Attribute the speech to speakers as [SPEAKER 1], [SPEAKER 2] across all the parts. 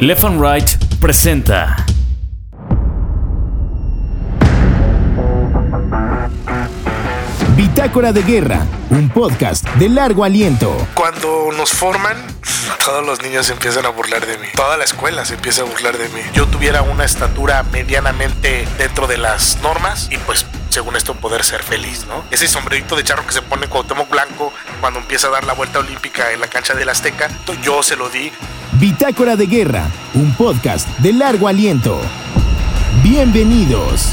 [SPEAKER 1] Left and Right presenta.
[SPEAKER 2] Bitácora de Guerra, un podcast de largo aliento.
[SPEAKER 3] Cuando nos forman, todos los niños se empiezan a burlar de mí. Toda la escuela se empieza a burlar de mí. Yo tuviera una estatura medianamente dentro de las normas y pues según esto poder ser feliz, ¿no? Ese sombrerito de charro que se pone Cuauhtémoc Blanco cuando empieza a dar la vuelta olímpica en la cancha del Azteca, yo se lo di.
[SPEAKER 2] Bitácora de Guerra, un podcast de largo aliento. Bienvenidos.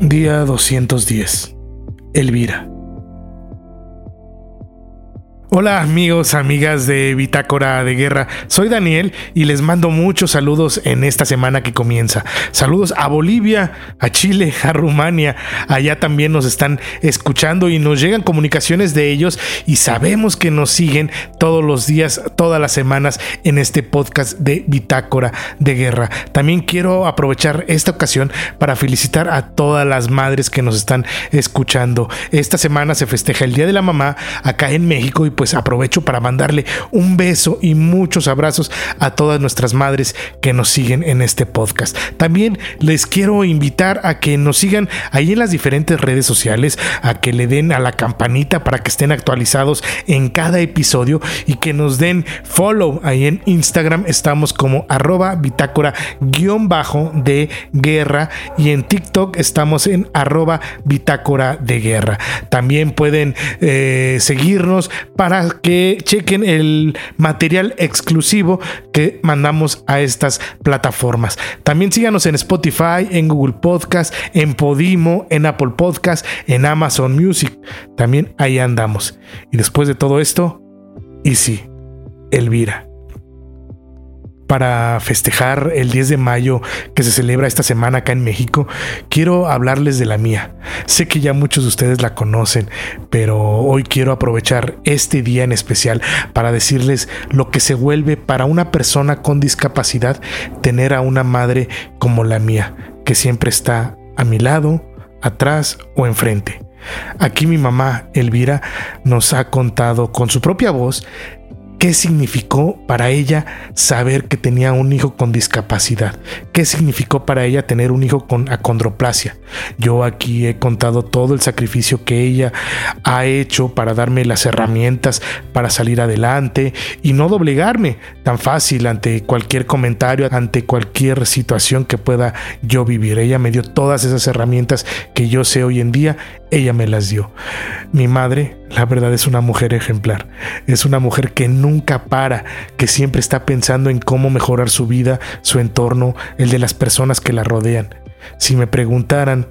[SPEAKER 3] Día 210. Elvira. Hola amigos, amigas de Bitácora de Guerra, soy Daniel y les mando muchos saludos en esta semana que comienza. Saludos a Bolivia, a Chile, a Rumania, allá también nos están escuchando y nos llegan comunicaciones de ellos y sabemos que nos siguen todos los días, todas las semanas en este podcast de Bitácora de Guerra. También quiero aprovechar esta ocasión para felicitar a todas las madres que nos están escuchando. Esta semana se festeja el Día de la Mamá acá en México y pues aprovecho para mandarle un beso y muchos abrazos a todas nuestras madres que nos siguen en este podcast. También les quiero invitar a que nos sigan ahí en las diferentes redes sociales, a que le den a la campanita para que estén actualizados en cada episodio y que nos den follow ahí en Instagram. Estamos como arroba bitácora guion bajo de guerra y en TikTok estamos en arroba bitácora de guerra. También pueden eh, seguirnos para para que chequen el material exclusivo que mandamos a estas plataformas. También síganos en Spotify, en Google Podcast, en Podimo, en Apple Podcast, en Amazon Music. También ahí andamos. Y después de todo esto, y sí, Elvira para festejar el 10 de mayo que se celebra esta semana acá en México, quiero hablarles de la mía. Sé que ya muchos de ustedes la conocen, pero hoy quiero aprovechar este día en especial para decirles lo que se vuelve para una persona con discapacidad tener a una madre como la mía, que siempre está a mi lado, atrás o enfrente. Aquí mi mamá, Elvira, nos ha contado con su propia voz qué significó para ella saber que tenía un hijo con discapacidad, qué significó para ella tener un hijo con acondroplasia. Yo aquí he contado todo el sacrificio que ella ha hecho para darme las herramientas para salir adelante y no doblegarme tan fácil ante cualquier comentario, ante cualquier situación que pueda yo vivir. Ella me dio todas esas herramientas que yo sé hoy en día, ella me las dio. Mi madre, la verdad, es una mujer ejemplar. Es una mujer que nunca para, que siempre está pensando en cómo mejorar su vida, su entorno, el de las personas que la rodean. Si me preguntaran,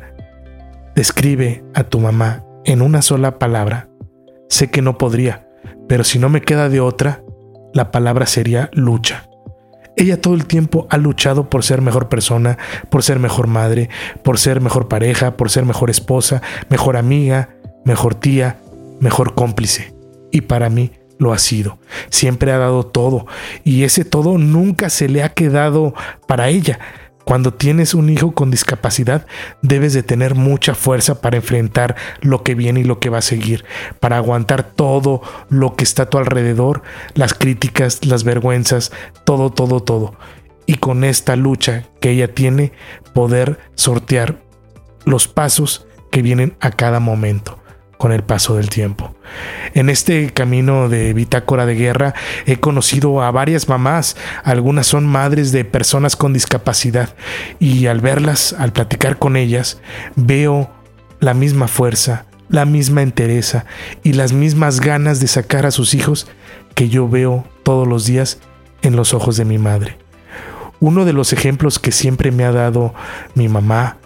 [SPEAKER 3] describe a tu mamá en una sola palabra, sé que no podría, pero si no me queda de otra, la palabra sería lucha. Ella todo el tiempo ha luchado por ser mejor persona, por ser mejor madre, por ser mejor pareja, por ser mejor esposa, mejor amiga, mejor tía, mejor cómplice. Y para mí lo ha sido. Siempre ha dado todo. Y ese todo nunca se le ha quedado para ella. Cuando tienes un hijo con discapacidad, debes de tener mucha fuerza para enfrentar lo que viene y lo que va a seguir, para aguantar todo lo que está a tu alrededor, las críticas, las vergüenzas, todo, todo, todo. Y con esta lucha que ella tiene, poder sortear los pasos que vienen a cada momento con el paso del tiempo. En este camino de bitácora de guerra he conocido a varias mamás, algunas son madres de personas con discapacidad y al verlas, al platicar con ellas, veo la misma fuerza, la misma entereza y las mismas ganas de sacar a sus hijos que yo veo todos los días en los ojos de mi madre. Uno de los ejemplos que siempre me ha dado mi mamá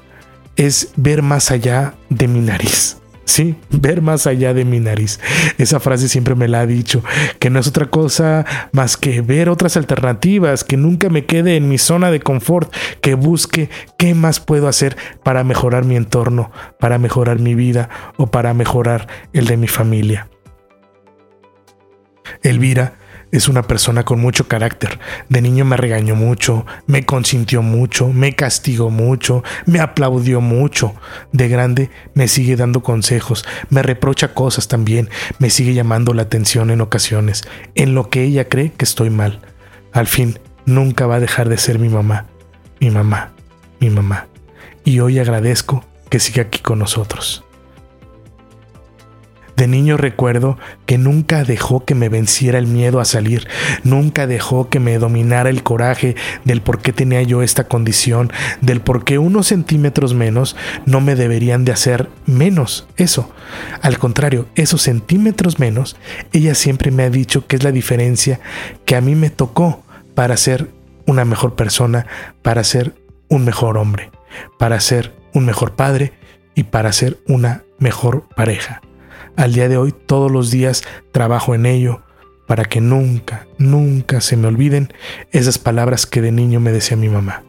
[SPEAKER 3] es ver más allá de mi nariz. Sí, ver más allá de mi nariz. Esa frase siempre me la ha dicho, que no es otra cosa más que ver otras alternativas, que nunca me quede en mi zona de confort, que busque qué más puedo hacer para mejorar mi entorno, para mejorar mi vida o para mejorar el de mi familia. Elvira Es una persona con mucho carácter. De niño me regañó mucho, me consintió mucho, me castigó mucho, me aplaudió mucho. De grande me sigue dando consejos, me reprocha cosas también, me sigue llamando la atención en ocasiones, en lo que ella cree que estoy mal. Al fin, nunca va a dejar de ser mi mamá, mi mamá, mi mamá. Y hoy agradezco que siga aquí con nosotros. De niño recuerdo que nunca dejó que me venciera el miedo a salir, nunca dejó que me dominara el coraje del por qué tenía yo esta condición, del por qué unos centímetros menos no me deberían de hacer menos eso. Al contrario, esos centímetros menos, ella siempre me ha dicho que es la diferencia que a mí me tocó para ser una mejor persona, para ser un mejor hombre, para ser un mejor padre y para ser una mejor pareja. Al día de hoy todos los días trabajo en ello para que nunca, nunca se me olviden esas palabras que de niño me decía mi mamá.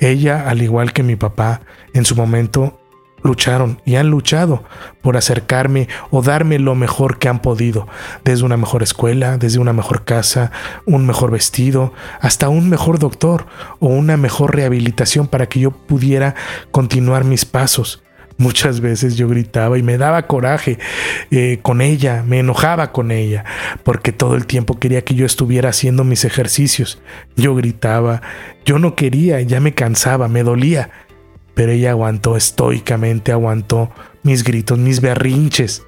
[SPEAKER 3] Ella, al igual que mi papá, en su momento lucharon y han luchado por acercarme o darme lo mejor que han podido, desde una mejor escuela, desde una mejor casa, un mejor vestido, hasta un mejor doctor o una mejor rehabilitación para que yo pudiera continuar mis pasos. Muchas veces yo gritaba y me daba coraje eh, con ella, me enojaba con ella, porque todo el tiempo quería que yo estuviera haciendo mis ejercicios. Yo gritaba, yo no quería, ya me cansaba, me dolía, pero ella aguantó estoicamente, aguantó mis gritos, mis berrinches,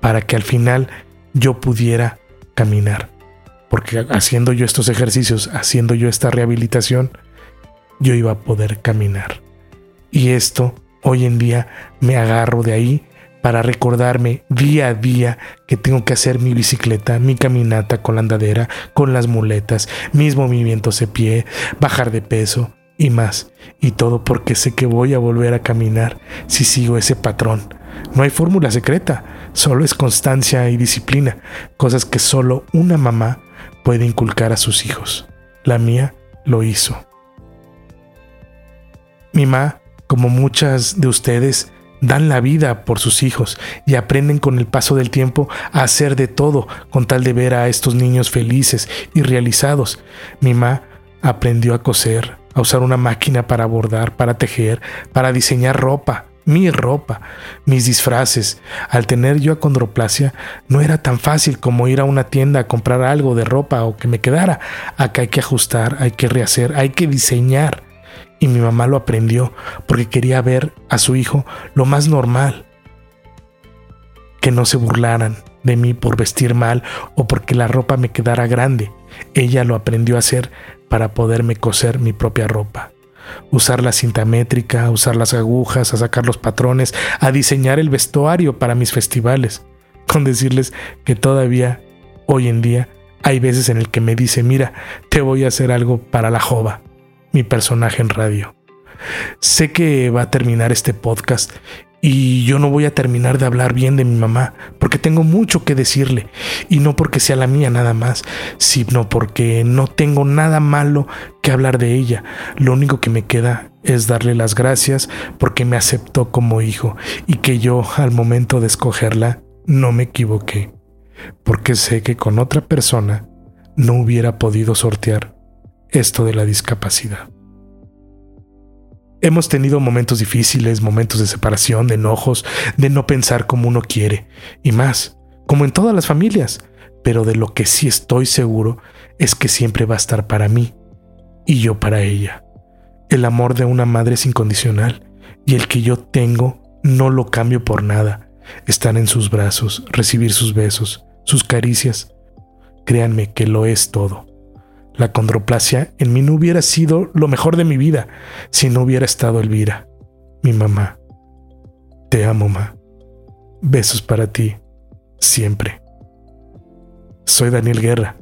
[SPEAKER 3] para que al final yo pudiera caminar. Porque haciendo yo estos ejercicios, haciendo yo esta rehabilitación, yo iba a poder caminar. Y esto Hoy en día me agarro de ahí para recordarme día a día que tengo que hacer mi bicicleta, mi caminata con la andadera, con las muletas, mis movimientos de pie, bajar de peso y más. Y todo porque sé que voy a volver a caminar si sigo ese patrón. No hay fórmula secreta, solo es constancia y disciplina, cosas que solo una mamá puede inculcar a sus hijos. La mía lo hizo. Mi mamá como muchas de ustedes, dan la vida por sus hijos y aprenden con el paso del tiempo a hacer de todo con tal de ver a estos niños felices y realizados. Mi mamá aprendió a coser, a usar una máquina para bordar, para tejer, para diseñar ropa, mi ropa, mis disfraces. Al tener yo acondroplasia, no era tan fácil como ir a una tienda a comprar algo de ropa o que me quedara. Acá hay que ajustar, hay que rehacer, hay que diseñar. Y mi mamá lo aprendió porque quería ver a su hijo lo más normal. Que no se burlaran de mí por vestir mal o porque la ropa me quedara grande. Ella lo aprendió a hacer para poderme coser mi propia ropa. Usar la cinta métrica, usar las agujas, a sacar los patrones, a diseñar el vestuario para mis festivales. Con decirles que todavía, hoy en día, hay veces en el que me dice, mira, te voy a hacer algo para la jova mi personaje en radio. Sé que va a terminar este podcast y yo no voy a terminar de hablar bien de mi mamá, porque tengo mucho que decirle, y no porque sea la mía nada más, sino porque no tengo nada malo que hablar de ella. Lo único que me queda es darle las gracias porque me aceptó como hijo y que yo al momento de escogerla no me equivoqué, porque sé que con otra persona no hubiera podido sortear esto de la discapacidad. Hemos tenido momentos difíciles, momentos de separación, de enojos, de no pensar como uno quiere, y más, como en todas las familias, pero de lo que sí estoy seguro es que siempre va a estar para mí y yo para ella. El amor de una madre es incondicional y el que yo tengo no lo cambio por nada. Estar en sus brazos, recibir sus besos, sus caricias. Créanme que lo es todo. La condroplasia en mí no hubiera sido lo mejor de mi vida si no hubiera estado Elvira, mi mamá. Te amo, ma. Besos para ti, siempre. Soy Daniel Guerra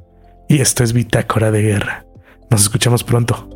[SPEAKER 3] y esto es Bitácora de Guerra. Nos escuchamos pronto.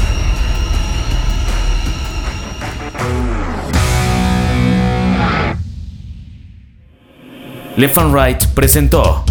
[SPEAKER 1] Left and Right presentó